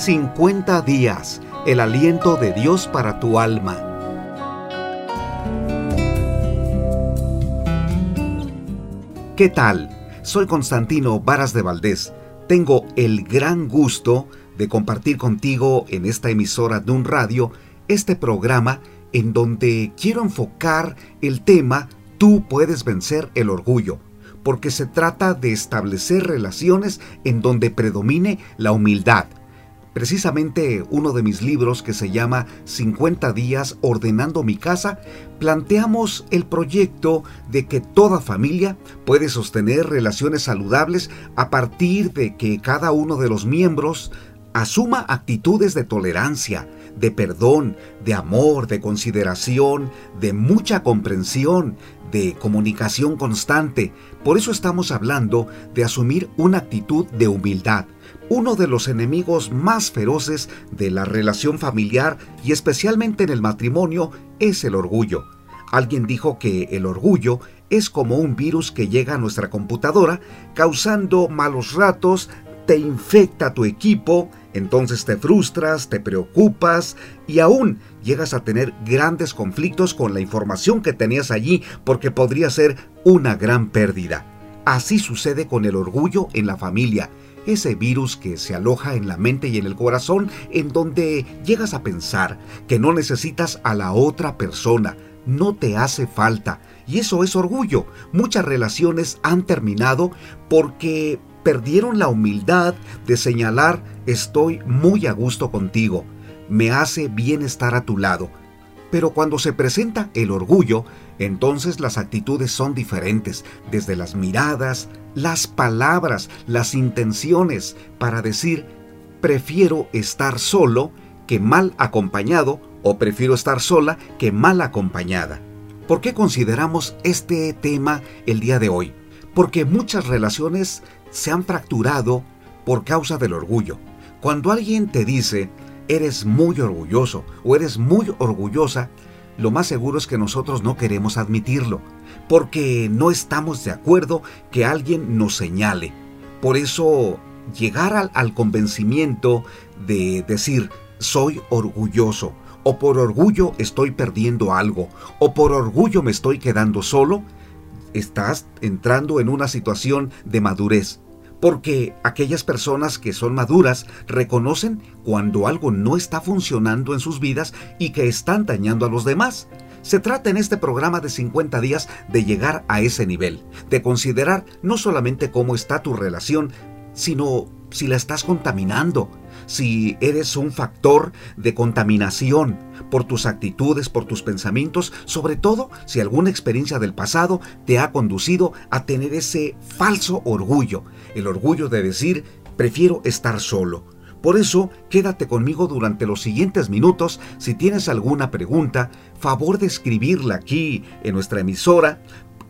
50 días, el aliento de Dios para tu alma. ¿Qué tal? Soy Constantino Varas de Valdés. Tengo el gran gusto de compartir contigo en esta emisora de un radio este programa en donde quiero enfocar el tema Tú puedes vencer el orgullo, porque se trata de establecer relaciones en donde predomine la humildad. Precisamente uno de mis libros que se llama 50 días ordenando mi casa, planteamos el proyecto de que toda familia puede sostener relaciones saludables a partir de que cada uno de los miembros asuma actitudes de tolerancia, de perdón, de amor, de consideración, de mucha comprensión, de comunicación constante. Por eso estamos hablando de asumir una actitud de humildad. Uno de los enemigos más feroces de la relación familiar y especialmente en el matrimonio es el orgullo. Alguien dijo que el orgullo es como un virus que llega a nuestra computadora causando malos ratos, te infecta tu equipo, entonces te frustras, te preocupas y aún llegas a tener grandes conflictos con la información que tenías allí porque podría ser una gran pérdida. Así sucede con el orgullo en la familia, ese virus que se aloja en la mente y en el corazón en donde llegas a pensar que no necesitas a la otra persona, no te hace falta. Y eso es orgullo. Muchas relaciones han terminado porque perdieron la humildad de señalar estoy muy a gusto contigo, me hace bien estar a tu lado. Pero cuando se presenta el orgullo, entonces las actitudes son diferentes, desde las miradas, las palabras, las intenciones, para decir, prefiero estar solo que mal acompañado o prefiero estar sola que mal acompañada. ¿Por qué consideramos este tema el día de hoy? Porque muchas relaciones se han fracturado por causa del orgullo. Cuando alguien te dice, eres muy orgulloso o eres muy orgullosa, lo más seguro es que nosotros no queremos admitirlo, porque no estamos de acuerdo que alguien nos señale. Por eso, llegar al, al convencimiento de decir, soy orgulloso, o por orgullo estoy perdiendo algo, o por orgullo me estoy quedando solo, estás entrando en una situación de madurez. Porque aquellas personas que son maduras reconocen cuando algo no está funcionando en sus vidas y que están dañando a los demás. Se trata en este programa de 50 días de llegar a ese nivel, de considerar no solamente cómo está tu relación, sino si la estás contaminando, si eres un factor de contaminación por tus actitudes, por tus pensamientos, sobre todo si alguna experiencia del pasado te ha conducido a tener ese falso orgullo, el orgullo de decir, prefiero estar solo. Por eso, quédate conmigo durante los siguientes minutos. Si tienes alguna pregunta, favor de escribirla aquí en nuestra emisora.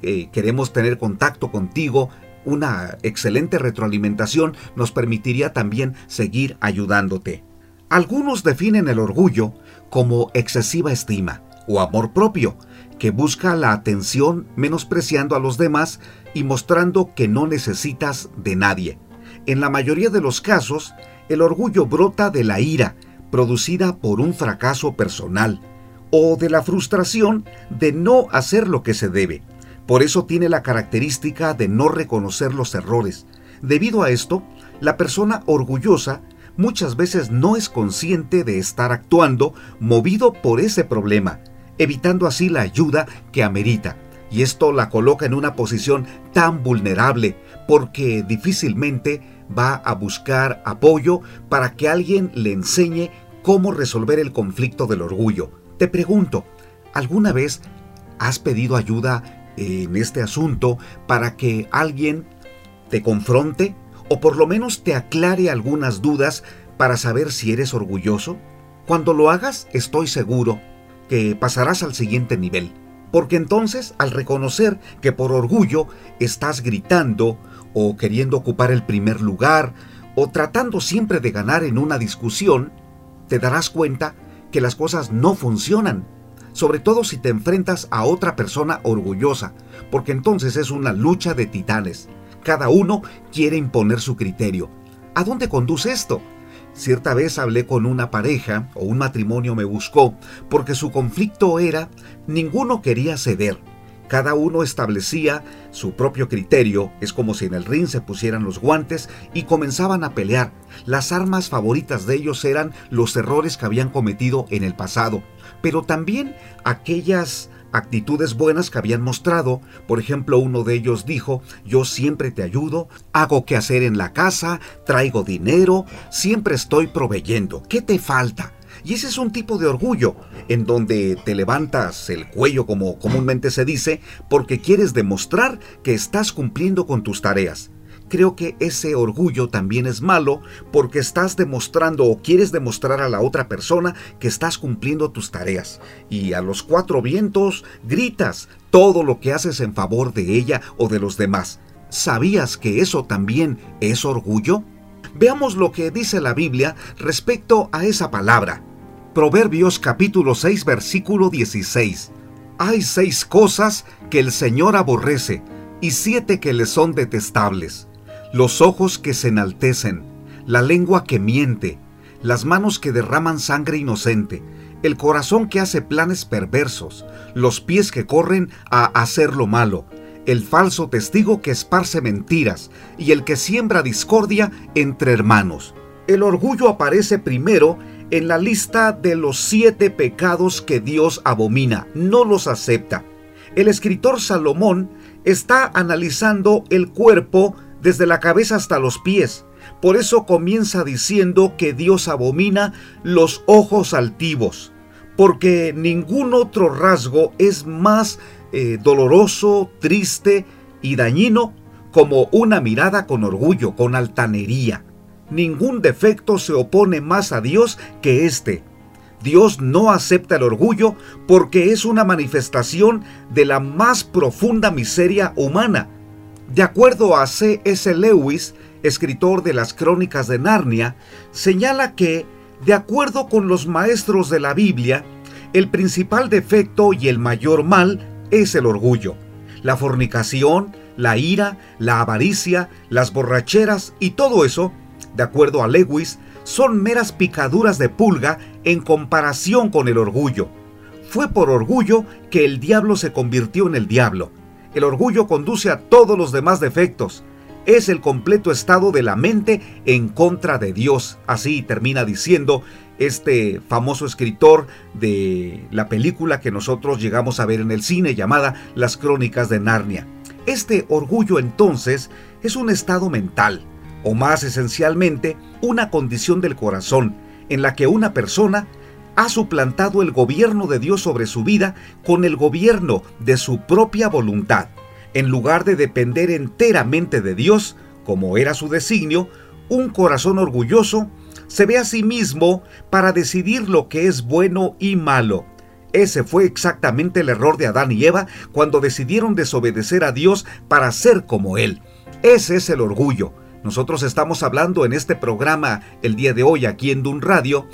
Eh, queremos tener contacto contigo una excelente retroalimentación nos permitiría también seguir ayudándote. Algunos definen el orgullo como excesiva estima o amor propio, que busca la atención menospreciando a los demás y mostrando que no necesitas de nadie. En la mayoría de los casos, el orgullo brota de la ira, producida por un fracaso personal, o de la frustración de no hacer lo que se debe. Por eso tiene la característica de no reconocer los errores. Debido a esto, la persona orgullosa muchas veces no es consciente de estar actuando movido por ese problema, evitando así la ayuda que amerita. Y esto la coloca en una posición tan vulnerable porque difícilmente va a buscar apoyo para que alguien le enseñe cómo resolver el conflicto del orgullo. Te pregunto, ¿alguna vez has pedido ayuda en este asunto para que alguien te confronte o por lo menos te aclare algunas dudas para saber si eres orgulloso? Cuando lo hagas, estoy seguro que pasarás al siguiente nivel, porque entonces al reconocer que por orgullo estás gritando o queriendo ocupar el primer lugar o tratando siempre de ganar en una discusión, te darás cuenta que las cosas no funcionan sobre todo si te enfrentas a otra persona orgullosa, porque entonces es una lucha de titanes. Cada uno quiere imponer su criterio. ¿A dónde conduce esto? Cierta vez hablé con una pareja o un matrimonio me buscó porque su conflicto era ninguno quería ceder. Cada uno establecía su propio criterio, es como si en el ring se pusieran los guantes y comenzaban a pelear. Las armas favoritas de ellos eran los errores que habían cometido en el pasado, pero también aquellas actitudes buenas que habían mostrado. Por ejemplo, uno de ellos dijo, yo siempre te ayudo, hago que hacer en la casa, traigo dinero, siempre estoy proveyendo. ¿Qué te falta? Y ese es un tipo de orgullo, en donde te levantas el cuello, como comúnmente se dice, porque quieres demostrar que estás cumpliendo con tus tareas creo que ese orgullo también es malo porque estás demostrando o quieres demostrar a la otra persona que estás cumpliendo tus tareas y a los cuatro vientos gritas todo lo que haces en favor de ella o de los demás. ¿Sabías que eso también es orgullo? Veamos lo que dice la Biblia respecto a esa palabra. Proverbios capítulo 6 versículo 16. Hay seis cosas que el Señor aborrece y siete que le son detestables los ojos que se enaltecen, la lengua que miente, las manos que derraman sangre inocente, el corazón que hace planes perversos, los pies que corren a hacer lo malo, el falso testigo que esparce mentiras y el que siembra discordia entre hermanos. El orgullo aparece primero en la lista de los siete pecados que Dios abomina, no los acepta. El escritor Salomón está analizando el cuerpo desde la cabeza hasta los pies. Por eso comienza diciendo que Dios abomina los ojos altivos, porque ningún otro rasgo es más eh, doloroso, triste y dañino como una mirada con orgullo, con altanería. Ningún defecto se opone más a Dios que este. Dios no acepta el orgullo porque es una manifestación de la más profunda miseria humana de acuerdo a C.S. Lewis, escritor de las Crónicas de Narnia, señala que, de acuerdo con los maestros de la Biblia, el principal defecto y el mayor mal es el orgullo. La fornicación, la ira, la avaricia, las borracheras y todo eso, de acuerdo a Lewis, son meras picaduras de pulga en comparación con el orgullo. Fue por orgullo que el diablo se convirtió en el diablo el orgullo conduce a todos los demás defectos. Es el completo estado de la mente en contra de Dios. Así termina diciendo este famoso escritor de la película que nosotros llegamos a ver en el cine llamada Las Crónicas de Narnia. Este orgullo entonces es un estado mental, o más esencialmente, una condición del corazón, en la que una persona ha suplantado el gobierno de Dios sobre su vida con el gobierno de su propia voluntad. En lugar de depender enteramente de Dios, como era su designio, un corazón orgulloso se ve a sí mismo para decidir lo que es bueno y malo. Ese fue exactamente el error de Adán y Eva cuando decidieron desobedecer a Dios para ser como Él. Ese es el orgullo. Nosotros estamos hablando en este programa el día de hoy aquí en Dun Radio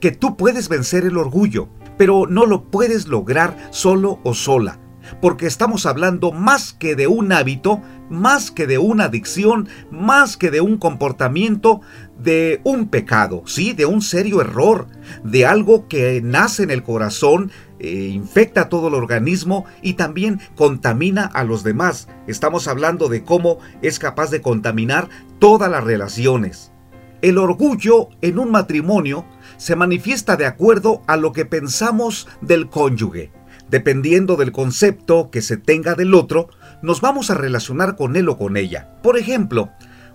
que tú puedes vencer el orgullo, pero no lo puedes lograr solo o sola, porque estamos hablando más que de un hábito, más que de una adicción, más que de un comportamiento, de un pecado, sí, de un serio error, de algo que nace en el corazón, eh, infecta todo el organismo y también contamina a los demás. Estamos hablando de cómo es capaz de contaminar todas las relaciones. El orgullo en un matrimonio se manifiesta de acuerdo a lo que pensamos del cónyuge. Dependiendo del concepto que se tenga del otro, nos vamos a relacionar con él o con ella. Por ejemplo,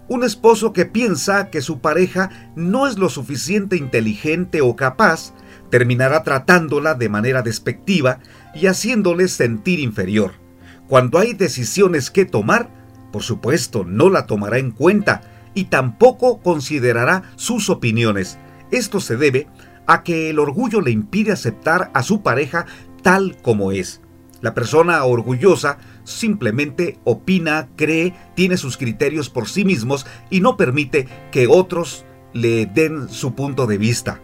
un esposo que piensa que su pareja no es lo suficiente inteligente o capaz, terminará tratándola de manera despectiva y haciéndole sentir inferior. Cuando hay decisiones que tomar, por supuesto, no la tomará en cuenta y tampoco considerará sus opiniones, esto se debe a que el orgullo le impide aceptar a su pareja tal como es. La persona orgullosa simplemente opina, cree, tiene sus criterios por sí mismos y no permite que otros le den su punto de vista.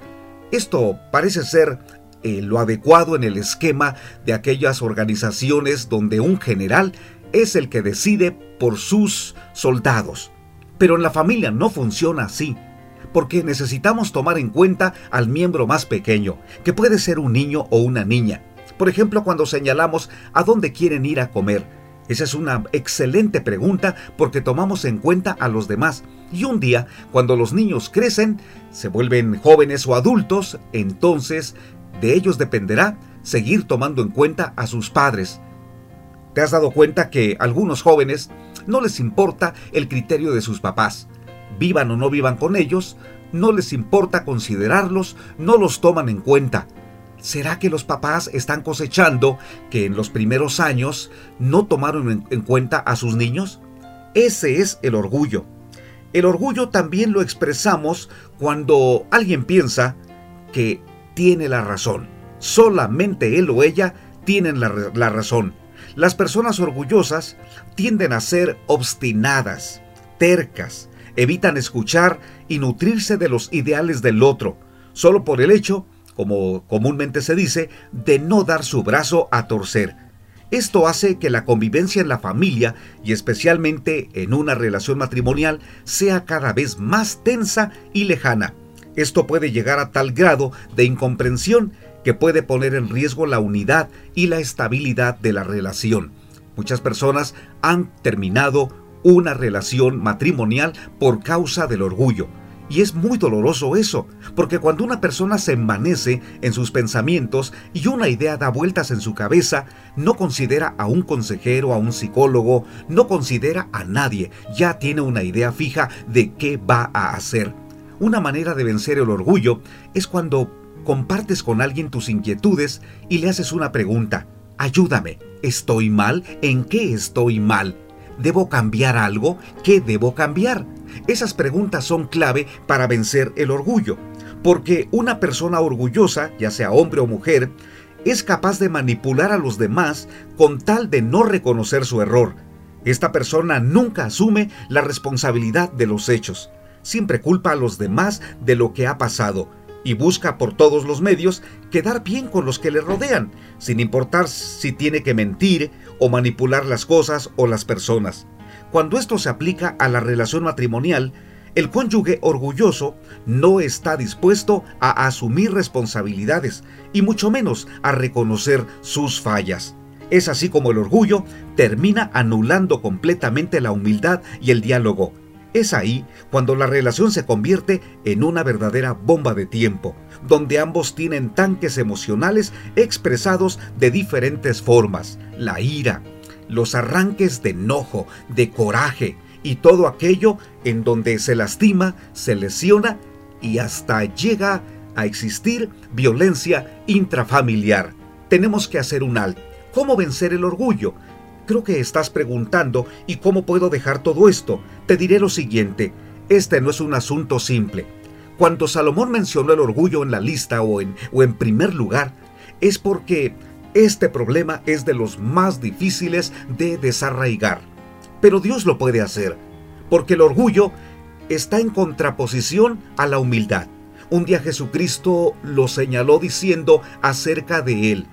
Esto parece ser eh, lo adecuado en el esquema de aquellas organizaciones donde un general es el que decide por sus soldados. Pero en la familia no funciona así porque necesitamos tomar en cuenta al miembro más pequeño, que puede ser un niño o una niña. Por ejemplo, cuando señalamos a dónde quieren ir a comer. Esa es una excelente pregunta porque tomamos en cuenta a los demás. Y un día, cuando los niños crecen, se vuelven jóvenes o adultos, entonces de ellos dependerá seguir tomando en cuenta a sus padres. ¿Te has dado cuenta que algunos jóvenes no les importa el criterio de sus papás? Vivan o no vivan con ellos, no les importa considerarlos, no los toman en cuenta. ¿Será que los papás están cosechando que en los primeros años no tomaron en cuenta a sus niños? Ese es el orgullo. El orgullo también lo expresamos cuando alguien piensa que tiene la razón. Solamente él o ella tienen la, razón. Las personas orgullosas tienden a ser obstinadas, tercas, evitan escuchar y nutrirse de los ideales del otro, solo por el hecho, como comúnmente se dice, de no dar su brazo a torcer. Esto hace que la convivencia en la familia y especialmente en una relación matrimonial sea cada vez más tensa y lejana. Esto puede llegar a tal grado de incomprensión que puede poner en riesgo la unidad y la estabilidad de la relación. Muchas personas han terminado una relación matrimonial por causa del orgullo. Y es muy doloroso eso, porque cuando una persona se envanece en sus pensamientos y una idea da vueltas en su cabeza, no considera a un consejero, a un psicólogo, no considera a nadie, ya tiene una idea fija de qué va a hacer. Una manera de vencer el orgullo es cuando compartes con alguien tus inquietudes y le haces una pregunta. Ayúdame, ¿estoy mal? ¿En qué estoy mal? ¿Debo cambiar algo? ¿Qué debo cambiar? Esas preguntas son clave para vencer el orgullo, porque una persona orgullosa, ya sea hombre o mujer, es capaz de manipular a los demás con tal de no reconocer su error. Esta persona nunca asume la responsabilidad de los hechos, siempre culpa a los demás de lo que ha pasado, y busca por todos los medios quedar bien con los que le rodean, sin importar si tiene que mentir o manipular las cosas o las personas. Cuando esto se aplica a la relación matrimonial, el cónyuge orgulloso no está dispuesto a asumir responsabilidades y mucho menos a reconocer sus fallas. Es así como el orgullo termina anulando completamente la humildad y el diálogo, es ahí cuando la relación se convierte en una verdadera bomba de tiempo, donde ambos tienen tanques emocionales expresados de diferentes formas, la ira, los arranques de enojo, de coraje y todo aquello en donde se lastima, se lesiona y hasta llega a existir violencia intrafamiliar. Tenemos que hacer un alto. ¿Cómo vencer el orgullo? Creo que estás preguntando, ¿y cómo puedo dejar todo esto? Te diré lo siguiente, este no es un asunto simple. Cuando Salomón mencionó el orgullo en la lista o en, o en primer lugar, es porque este problema es de los más difíciles de desarraigar. Pero Dios lo puede hacer, porque el orgullo está en contraposición a la humildad. Un día Jesucristo lo señaló diciendo acerca de él,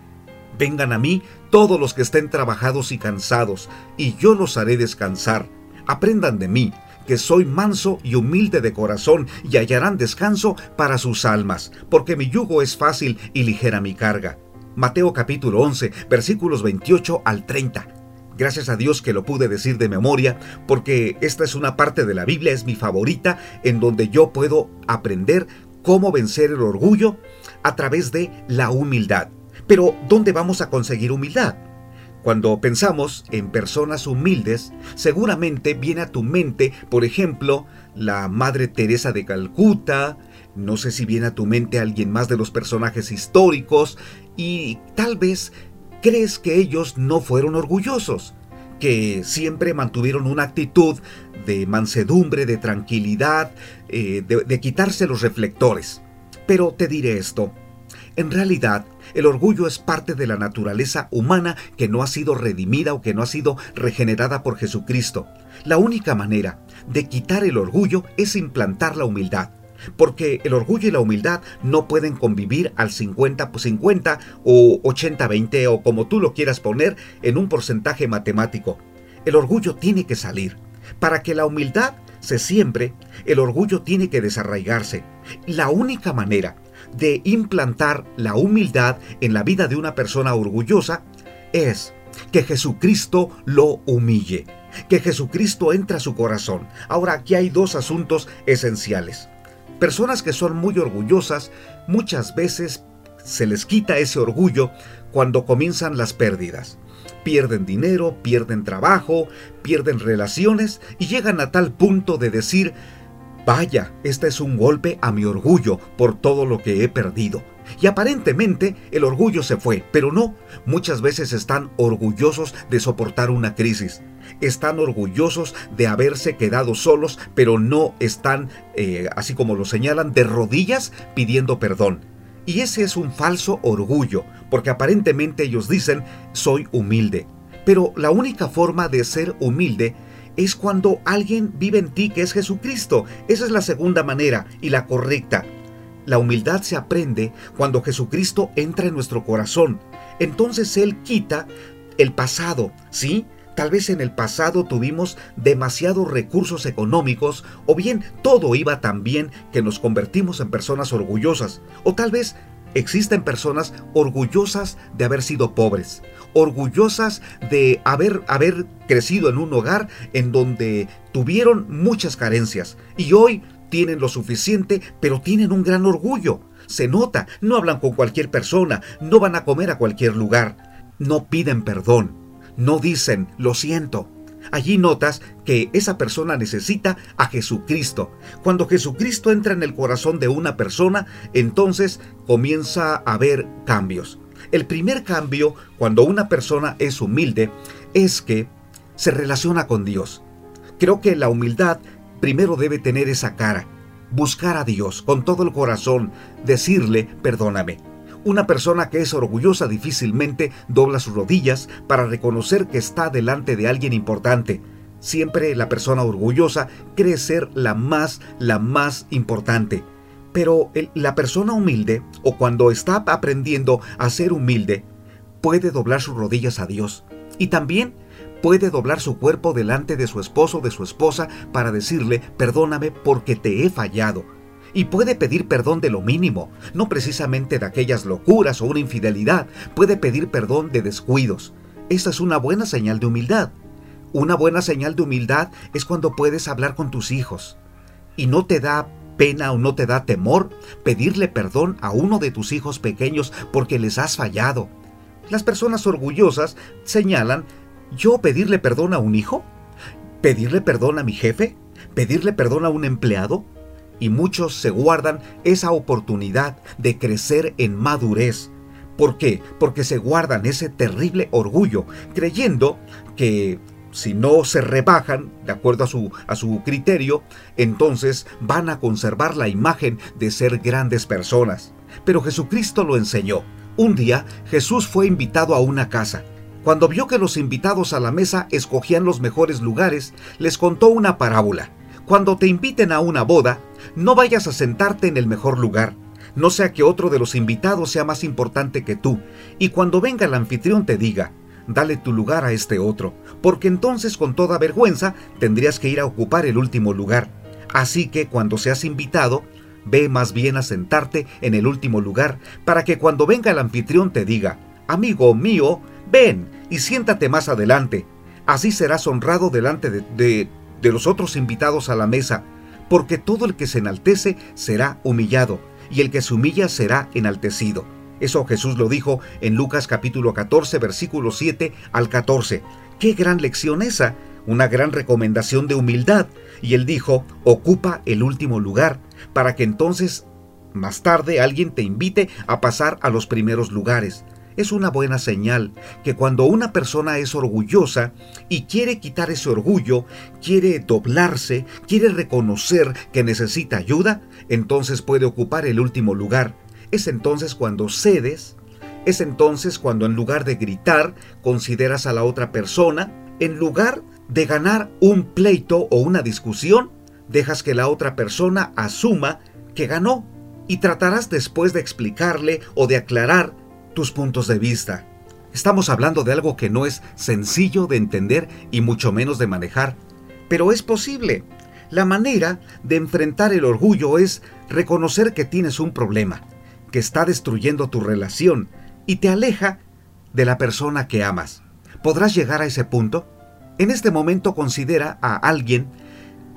Vengan a mí todos los que estén trabajados y cansados, y yo los haré descansar. Aprendan de mí, que soy manso y humilde de corazón, y hallarán descanso para sus almas, porque mi yugo es fácil y ligera mi carga. Mateo capítulo 11, versículos 28 al 30. Gracias a Dios que lo pude decir de memoria, porque esta es una parte de la Biblia, es mi favorita, en donde yo puedo aprender cómo vencer el orgullo a través de la humildad. Pero, ¿dónde vamos a conseguir humildad? Cuando pensamos en personas humildes, seguramente viene a tu mente, por ejemplo, la Madre Teresa de Calcuta, no sé si viene a tu mente alguien más de los personajes históricos, y tal vez crees que ellos no fueron orgullosos, que siempre mantuvieron una actitud de mansedumbre, de tranquilidad, eh, de, de quitarse los reflectores. Pero te diré esto, en realidad, el orgullo es parte de la naturaleza humana que no ha sido redimida o que no ha sido regenerada por Jesucristo. La única manera de quitar el orgullo es implantar la humildad. Porque el orgullo y la humildad no pueden convivir al 50-50 o 80-20 o como tú lo quieras poner en un porcentaje matemático. El orgullo tiene que salir. Para que la humildad se siembre, el orgullo tiene que desarraigarse. La única manera de implantar la humildad en la vida de una persona orgullosa es que Jesucristo lo humille, que Jesucristo entre a su corazón. Ahora aquí hay dos asuntos esenciales. Personas que son muy orgullosas muchas veces se les quita ese orgullo cuando comienzan las pérdidas. Pierden dinero, pierden trabajo, pierden relaciones y llegan a tal punto de decir, vaya, este es un golpe a mi orgullo por todo lo que he perdido. Y aparentemente el orgullo se fue, pero no, muchas veces están orgullosos de soportar una crisis. Están orgullosos de haberse quedado solos, pero no están, eh, así como lo señalan, de rodillas pidiendo perdón. Y ese es un falso orgullo, porque aparentemente ellos dicen, soy humilde. Pero la única forma de ser humilde es cuando alguien vive en ti que es Jesucristo. Esa es la segunda manera y la correcta. La humildad se aprende cuando Jesucristo entra en nuestro corazón. Entonces Él quita el pasado, ¿sí? Tal vez en el pasado tuvimos demasiados recursos económicos o bien todo iba tan bien que nos convertimos en personas orgullosas. O tal vez existen personas orgullosas de haber sido pobres, orgullosas de haber, haber crecido en un hogar en donde tuvieron muchas carencias y hoy tienen lo suficiente, pero tienen un gran orgullo. Se nota, no hablan con cualquier persona, no van a comer a cualquier lugar, no piden perdón no dicen lo siento. Allí notas que esa persona necesita a Jesucristo. Cuando Jesucristo entra en el corazón de una persona, entonces comienza a haber cambios. El primer cambio, cuando una persona es humilde, es que se relaciona con Dios. Creo que la humildad primero debe tener esa cara, buscar a Dios con todo el corazón, decirle, perdóname, una persona que es orgullosa difícilmente dobla sus rodillas para reconocer que está delante de alguien importante. Siempre la persona orgullosa cree ser la más, la más importante. Pero la persona humilde, o cuando está aprendiendo a ser humilde, puede doblar sus rodillas a Dios. Y también puede doblar su cuerpo delante de su esposo o de su esposa para decirle, perdóname porque te he fallado y puede pedir perdón de lo mínimo, no precisamente de aquellas locuras o una infidelidad, puede pedir perdón de descuidos. Esa es una buena señal de humildad. Una buena señal de humildad es cuando puedes hablar con tus hijos y no te da pena o no te da temor pedirle perdón a uno de tus hijos pequeños porque les has fallado. Las personas orgullosas señalan, ¿yo pedirle perdón a un hijo? ¿Pedirle perdón a mi jefe? ¿Pedirle perdón a un empleado? Y muchos se guardan esa oportunidad de crecer en madurez. ¿Por qué? Porque se guardan ese terrible orgullo, creyendo que si no se rebajan de acuerdo a su, a su criterio, entonces van a conservar la imagen de ser grandes personas. Pero Jesucristo lo enseñó. Un día Jesús fue invitado a una casa. Cuando vio que los invitados a la mesa escogían los mejores lugares, les contó una parábola. Cuando te inviten a una boda, no vayas a sentarte en el mejor lugar, no sea que otro de los invitados sea más importante que tú, y cuando venga el anfitrión te diga, dale tu lugar a este otro, porque entonces con toda vergüenza tendrías que ir a ocupar el último lugar. Así que cuando seas invitado, ve más bien a sentarte en el último lugar, para que cuando venga el anfitrión te diga, amigo mío, ven y siéntate más adelante. Así serás honrado delante de, de, de los otros invitados a la mesa, porque todo el que se enaltece será humillado, y el que se humilla será enaltecido. Eso Jesús lo dijo en Lucas capítulo 14, versículo 7 al 14. ¡Qué gran lección esa! Una gran recomendación de humildad. Y él dijo, ocupa el último lugar, para que entonces más tarde alguien te invite a pasar a los primeros lugares es una buena señal que cuando una persona es orgullosa y quiere quitar ese orgullo, quiere doblarse, quiere reconocer que necesita ayuda, entonces puede ocupar el último lugar. Es entonces cuando cedes, es entonces cuando en lugar de gritar, consideras a la otra persona, en lugar de ganar un pleito o una discusión, dejas que la otra persona asuma que ganó y tratarás después de explicarle o de aclarar tus puntos de vista. Estamos hablando de algo que no es sencillo de entender y mucho menos de manejar, pero es posible. La manera de enfrentar el orgullo es reconocer que tienes un problema, que está destruyendo tu relación y te aleja de la persona que amas. ¿Podrás llegar a ese punto? En este momento considera a alguien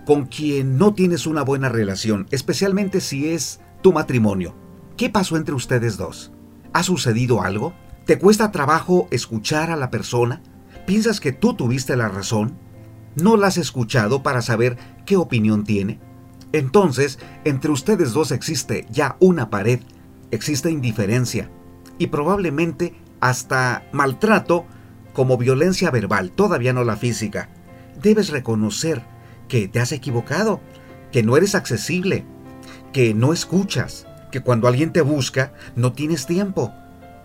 con quien no tienes una buena relación, especialmente si es tu matrimonio. ¿Qué pasó entre ustedes dos? ¿Ha sucedido algo? ¿Te cuesta trabajo escuchar a la persona? ¿Piensas que tú tuviste la razón? ¿No la has escuchado para saber qué opinión tiene? Entonces, entre ustedes dos existe ya una pared, existe indiferencia y probablemente hasta maltrato como violencia verbal, todavía no la física. Debes reconocer que te has equivocado, que no eres accesible, que no escuchas, que cuando alguien te busca no tienes tiempo.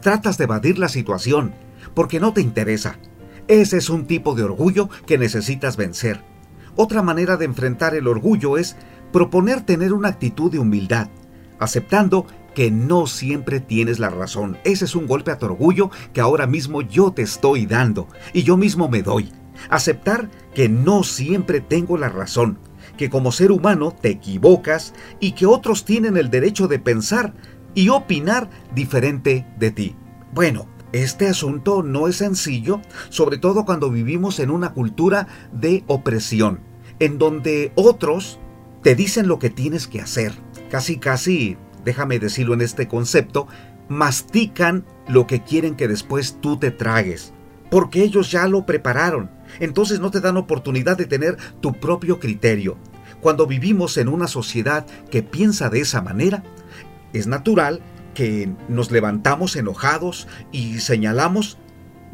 Tratas de evadir la situación porque no te interesa. Ese es un tipo de orgullo que necesitas vencer. Otra manera de enfrentar el orgullo es proponer tener una actitud de humildad, aceptando que no siempre tienes la razón. Ese es un golpe a tu orgullo que ahora mismo yo te estoy dando y yo mismo me doy. Aceptar que no siempre tengo la razón, que como ser humano te equivocas y que otros tienen el derecho de pensar y opinar diferente de ti. Bueno, este asunto no es sencillo, sobre todo cuando vivimos en una cultura de opresión, en donde otros te dicen lo que tienes que hacer. Casi, casi, déjame decirlo en este concepto, mastican lo que quieren que después tú te tragues, porque ellos ya lo prepararon. Entonces no te dan oportunidad de tener tu propio criterio. Cuando vivimos en una sociedad que piensa de esa manera, es natural que nos levantamos enojados y señalamos,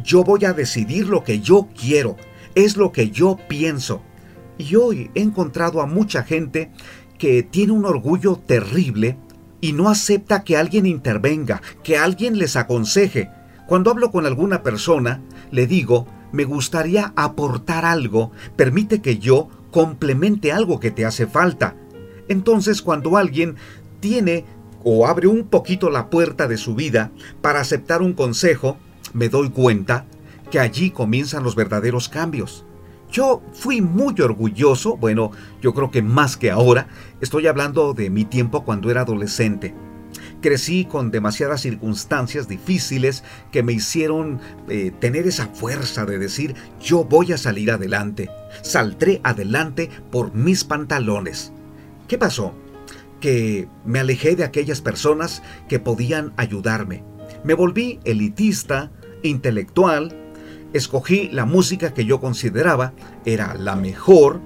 yo voy a decidir lo que yo quiero, es lo que yo pienso. Y hoy he encontrado a mucha gente que tiene un orgullo terrible y no acepta que alguien intervenga, que alguien les aconseje. Cuando hablo con alguna persona, le digo, me gustaría aportar algo, permite que yo complemente algo que te hace falta. Entonces cuando alguien tiene o abre un poquito la puerta de su vida para aceptar un consejo, me doy cuenta que allí comienzan los verdaderos cambios. Yo fui muy orgulloso, bueno, yo creo que más que ahora, estoy hablando de mi tiempo cuando era adolescente. Crecí con demasiadas circunstancias difíciles que me hicieron eh, tener esa fuerza de decir yo voy a salir adelante. Saldré adelante por mis pantalones. ¿Qué pasó? que me alejé de aquellas personas que podían ayudarme. Me volví elitista, intelectual, escogí la música que yo consideraba era la mejor,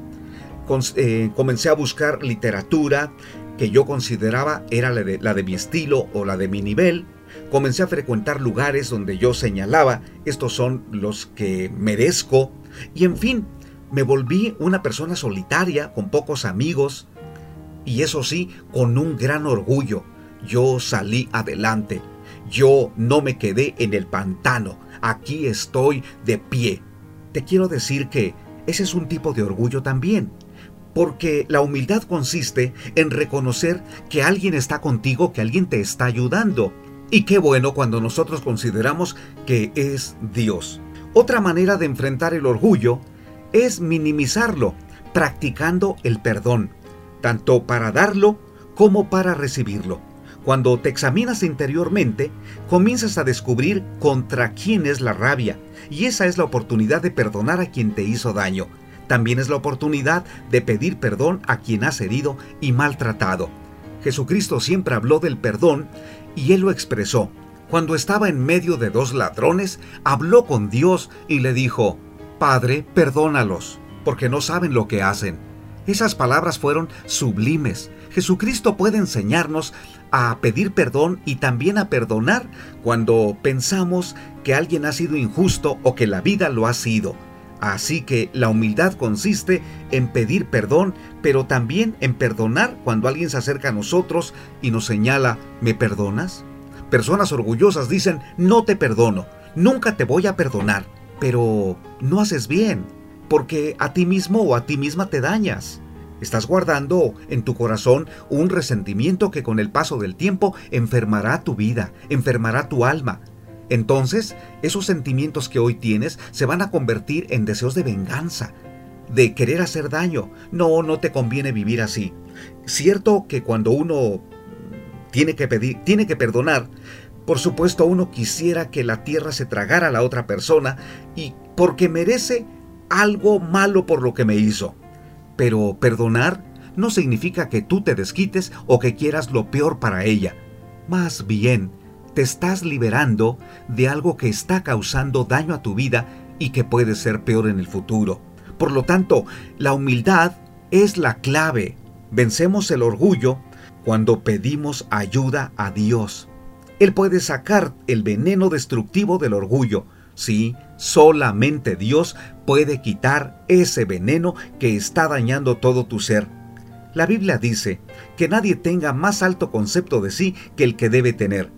eh, comencé a buscar literatura que yo consideraba era la de, mi estilo o la de mi nivel, comencé a frecuentar lugares donde yo señalaba, estos son los que merezco, y en fin, me volví una persona solitaria, con pocos amigos, y eso sí, con un gran orgullo. Yo salí adelante. Yo no me quedé en el pantano. Aquí estoy de pie. Te quiero decir que ese es un tipo de orgullo también. Porque la humildad consiste en reconocer que alguien está contigo, que alguien te está ayudando. Y qué bueno cuando nosotros consideramos que es Dios. Otra manera de enfrentar el orgullo es minimizarlo, practicando el perdón tanto para darlo como para recibirlo. Cuando te examinas interiormente, comienzas a descubrir contra quién es la rabia, y esa es la oportunidad de perdonar a quien te hizo daño. También es la oportunidad de pedir perdón a quien has herido y maltratado. Jesucristo siempre habló del perdón y él lo expresó. Cuando estaba en medio de dos ladrones, habló con Dios y le dijo, Padre, perdónalos, porque no saben lo que hacen. Esas palabras fueron sublimes. Jesucristo puede enseñarnos a pedir perdón y también a perdonar cuando pensamos que alguien ha sido injusto o que la vida lo ha sido. Así que la humildad consiste en pedir perdón, pero también en perdonar cuando alguien se acerca a nosotros y nos señala, ¿me perdonas? Personas orgullosas dicen, no te perdono, nunca te voy a perdonar, pero no haces bien porque a ti mismo o a ti misma te dañas. Estás guardando en tu corazón un resentimiento que con el paso del tiempo enfermará tu vida, enfermará tu alma. Entonces, esos sentimientos que hoy tienes se van a convertir en deseos de venganza. de querer hacer daño. No, no te conviene vivir así. Cierto que cuando uno tiene que pedir, tiene que perdonar, por supuesto uno quisiera que la tierra se tragara a la otra persona y porque merece algo malo por lo que me hizo. Pero perdonar no significa que tú te desquites o que quieras lo peor para ella. Más bien, te estás liberando de algo que está causando daño a tu vida y que puede ser peor en el futuro. Por lo tanto, la humildad es la clave. Vencemos el orgullo cuando pedimos ayuda a Dios. Él puede sacar el veneno destructivo del orgullo. Sí, solamente Dios puede quitar ese veneno que está dañando todo tu ser. La Biblia dice que nadie tenga más alto concepto de sí que el que debe tener.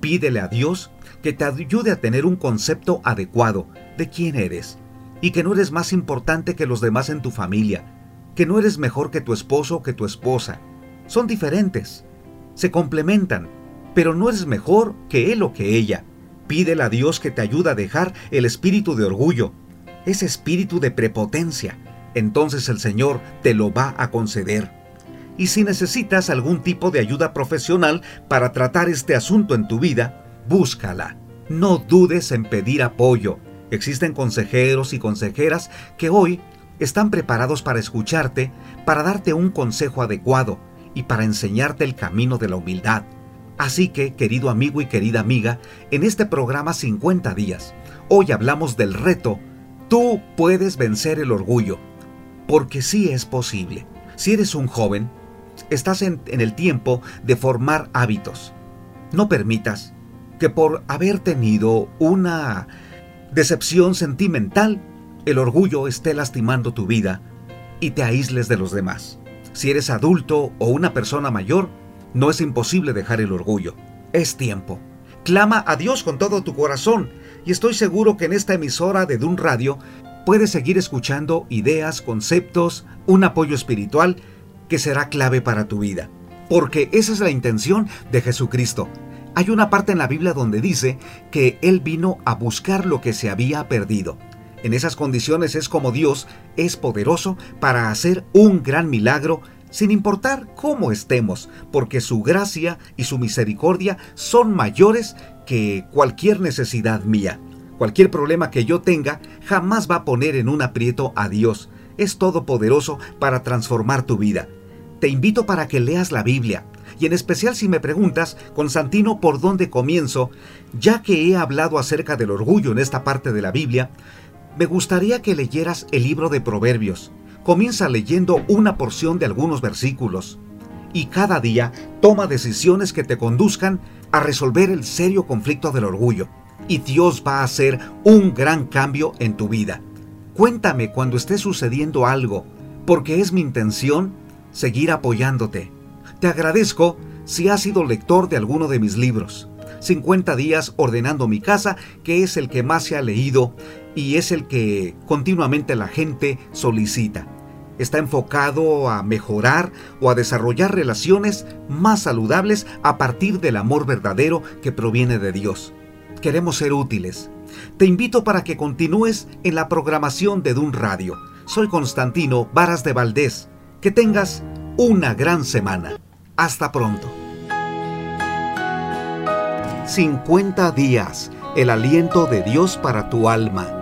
Pídele a Dios que te ayude a tener un concepto adecuado de quién eres y que no eres más importante que los demás en tu familia, que no eres mejor que tu esposo o que tu esposa. Son diferentes, se complementan, pero no eres mejor que él o que ella. Pídele a Dios que te ayude a dejar el espíritu de orgullo, ese espíritu de prepotencia. Entonces el Señor te lo va a conceder. Y si necesitas algún tipo de ayuda profesional para tratar este asunto en tu vida, búscala. No dudes en pedir apoyo. Existen consejeros y consejeras que hoy están preparados para escucharte, para darte un consejo adecuado y para enseñarte el camino de la humildad. Así que, querido amigo y querida amiga, en este programa 50 días, hoy hablamos del reto, tú puedes vencer el orgullo, porque sí es posible. Si eres un joven, estás en, el tiempo de formar hábitos. No permitas que por haber tenido una decepción sentimental, el orgullo esté lastimando tu vida y te aísles de los demás. Si eres adulto o una persona mayor, no es imposible dejar el orgullo. Es tiempo. Clama a Dios con todo tu corazón y estoy seguro que en esta emisora de Dun Radio puedes seguir escuchando ideas, conceptos, un apoyo espiritual que será clave para tu vida. Porque esa es la intención de Jesucristo, hay una parte en la Biblia donde dice que Él vino a buscar lo que se había perdido. En esas condiciones es como Dios es poderoso para hacer un gran milagro sin importar cómo estemos, porque su gracia y su misericordia son mayores que cualquier necesidad mía. Cualquier problema que yo tenga jamás va a poner en un aprieto a Dios. Es todopoderoso para transformar tu vida. Te invito para que leas la Biblia, y en especial si me preguntas, Constantino, ¿por dónde comienzo? Ya que he hablado acerca del orgullo en esta parte de la Biblia, me gustaría que leyeras el libro de Proverbios. Comienza leyendo una porción de algunos versículos y cada día toma decisiones que te conduzcan a resolver el serio conflicto del orgullo. Y Dios va a hacer un gran cambio en tu vida. Cuéntame cuando esté sucediendo algo, porque es mi intención seguir apoyándote. Te agradezco si has sido lector de alguno de mis libros. 50 días ordenando mi casa, que es el que más se ha leído y es el que continuamente la gente solicita. Está enfocado a mejorar o a desarrollar relaciones más saludables a partir del amor verdadero que proviene de Dios. Queremos ser útiles. Te invito para que continúes en la programación de Dun Radio. Soy Constantino Varas de Valdés. Que tengas una gran semana. Hasta pronto. 50 días, el aliento de Dios para tu alma.